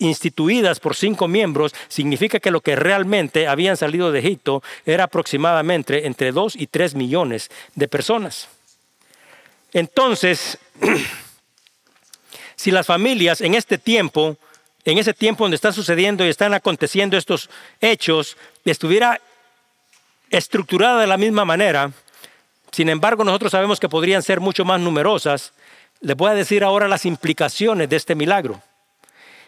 instituidas por cinco miembros, significa que lo que realmente habían salido de Egipto era aproximadamente entre dos y tres millones de personas. Entonces, si las familias en este tiempo, en ese tiempo donde está sucediendo y están aconteciendo estos hechos, estuviera estructurada de la misma manera, sin embargo nosotros sabemos que podrían ser mucho más numerosas, les voy a decir ahora las implicaciones de este milagro.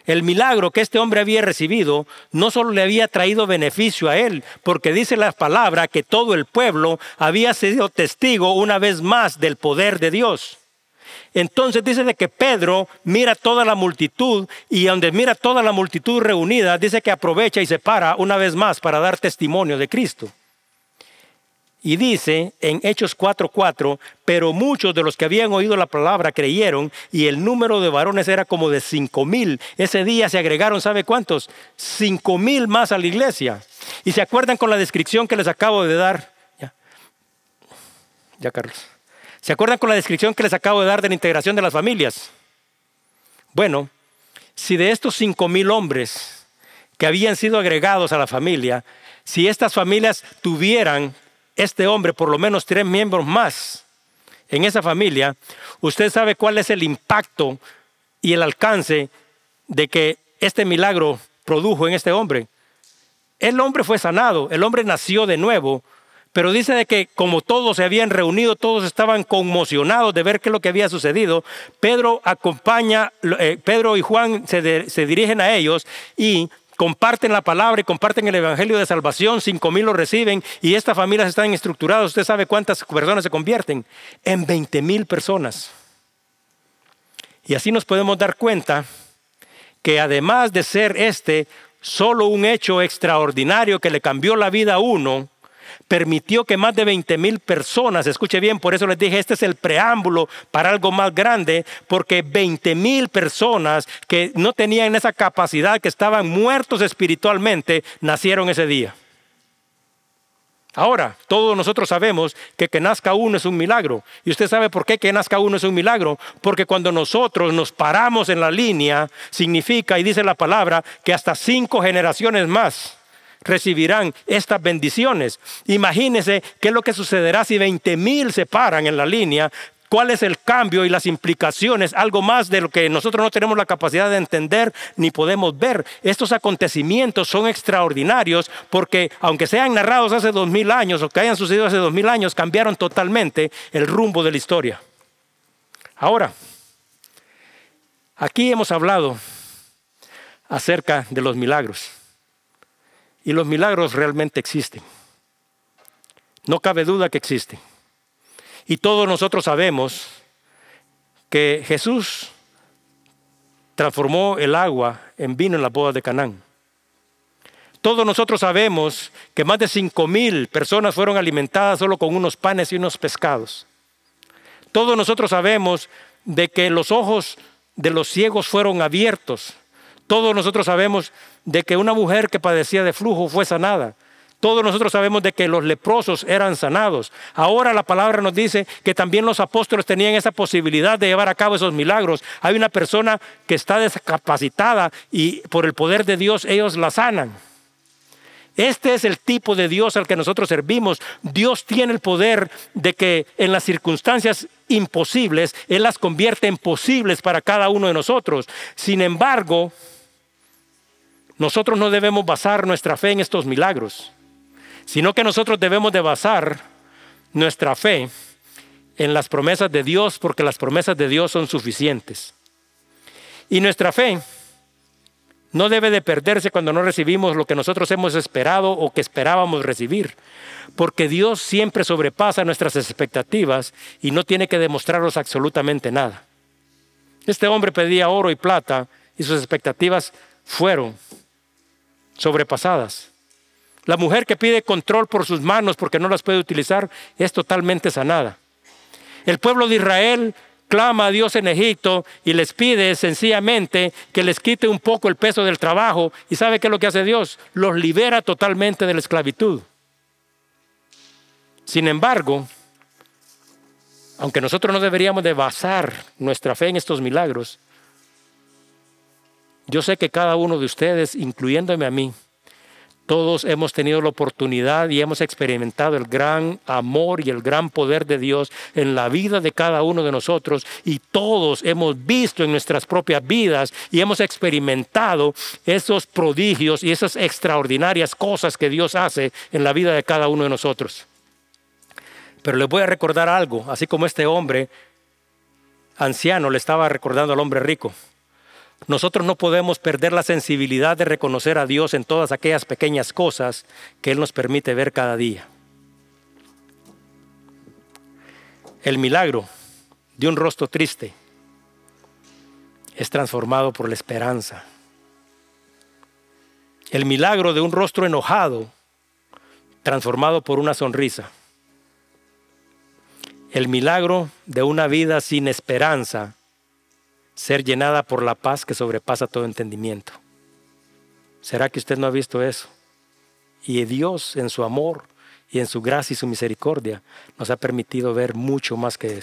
El milagro que este hombre había recibido no solo le había traído beneficio a él, porque dice la palabra que todo el pueblo había sido testigo una vez más del poder de Dios. Entonces dice de que Pedro mira toda la multitud y donde mira toda la multitud reunida, dice que aprovecha y se para una vez más para dar testimonio de Cristo. Y dice en Hechos 4:4, pero muchos de los que habían oído la palabra creyeron y el número de varones era como de cinco mil. Ese día se agregaron, ¿sabe cuántos? Cinco mil más a la iglesia. Y se acuerdan con la descripción que les acabo de dar. Ya, ya Carlos. ¿Se acuerdan con la descripción que les acabo de dar de la integración de las familias? Bueno, si de estos cinco mil hombres que habían sido agregados a la familia, si estas familias tuvieran este hombre por lo menos tres miembros más en esa familia, usted sabe cuál es el impacto y el alcance de que este milagro produjo en este hombre. El hombre fue sanado, el hombre nació de nuevo, pero dice de que como todos se habían reunido, todos estaban conmocionados de ver qué es lo que había sucedido. Pedro acompaña, eh, Pedro y Juan se, se dirigen a ellos y comparten la palabra y comparten el evangelio de salvación, cinco mil lo reciben y estas familias están estructuradas. Usted sabe cuántas personas se convierten en 20 mil personas. Y así nos podemos dar cuenta que además de ser este solo un hecho extraordinario que le cambió la vida a uno, permitió que más de 20 mil personas, escuche bien, por eso les dije, este es el preámbulo para algo más grande, porque 20 mil personas que no tenían esa capacidad, que estaban muertos espiritualmente, nacieron ese día. Ahora, todos nosotros sabemos que que nazca uno es un milagro. ¿Y usted sabe por qué que nazca uno es un milagro? Porque cuando nosotros nos paramos en la línea, significa, y dice la palabra, que hasta cinco generaciones más recibirán estas bendiciones. Imagínense qué es lo que sucederá si 20 mil se paran en la línea. ¿Cuál es el cambio y las implicaciones? Algo más de lo que nosotros no tenemos la capacidad de entender ni podemos ver. Estos acontecimientos son extraordinarios porque aunque sean narrados hace dos mil años o que hayan sucedido hace dos mil años, cambiaron totalmente el rumbo de la historia. Ahora, aquí hemos hablado acerca de los milagros. Y los milagros realmente existen. No cabe duda que existen. Y todos nosotros sabemos que Jesús transformó el agua en vino en la boda de Canaán. Todos nosotros sabemos que más de cinco mil personas fueron alimentadas solo con unos panes y unos pescados. Todos nosotros sabemos de que los ojos de los ciegos fueron abiertos. Todos nosotros sabemos de que una mujer que padecía de flujo fue sanada. Todos nosotros sabemos de que los leprosos eran sanados. Ahora la palabra nos dice que también los apóstoles tenían esa posibilidad de llevar a cabo esos milagros. Hay una persona que está descapacitada y por el poder de Dios ellos la sanan. Este es el tipo de Dios al que nosotros servimos. Dios tiene el poder de que en las circunstancias imposibles, Él las convierte en posibles para cada uno de nosotros. Sin embargo, nosotros no debemos basar nuestra fe en estos milagros, sino que nosotros debemos de basar nuestra fe en las promesas de Dios, porque las promesas de Dios son suficientes. Y nuestra fe no debe de perderse cuando no recibimos lo que nosotros hemos esperado o que esperábamos recibir, porque Dios siempre sobrepasa nuestras expectativas y no tiene que demostrarnos absolutamente nada. Este hombre pedía oro y plata y sus expectativas fueron sobrepasadas. La mujer que pide control por sus manos porque no las puede utilizar es totalmente sanada. El pueblo de Israel clama a Dios en Egipto y les pide sencillamente que les quite un poco el peso del trabajo. ¿Y sabe qué es lo que hace Dios? Los libera totalmente de la esclavitud. Sin embargo, aunque nosotros no deberíamos de basar nuestra fe en estos milagros, yo sé que cada uno de ustedes, incluyéndome a mí, todos hemos tenido la oportunidad y hemos experimentado el gran amor y el gran poder de Dios en la vida de cada uno de nosotros y todos hemos visto en nuestras propias vidas y hemos experimentado esos prodigios y esas extraordinarias cosas que Dios hace en la vida de cada uno de nosotros. Pero les voy a recordar algo, así como este hombre anciano le estaba recordando al hombre rico. Nosotros no podemos perder la sensibilidad de reconocer a Dios en todas aquellas pequeñas cosas que Él nos permite ver cada día. El milagro de un rostro triste es transformado por la esperanza. El milagro de un rostro enojado transformado por una sonrisa. El milagro de una vida sin esperanza ser llenada por la paz que sobrepasa todo entendimiento. ¿Será que usted no ha visto eso? Y Dios en su amor y en su gracia y su misericordia nos ha permitido ver mucho más que eso.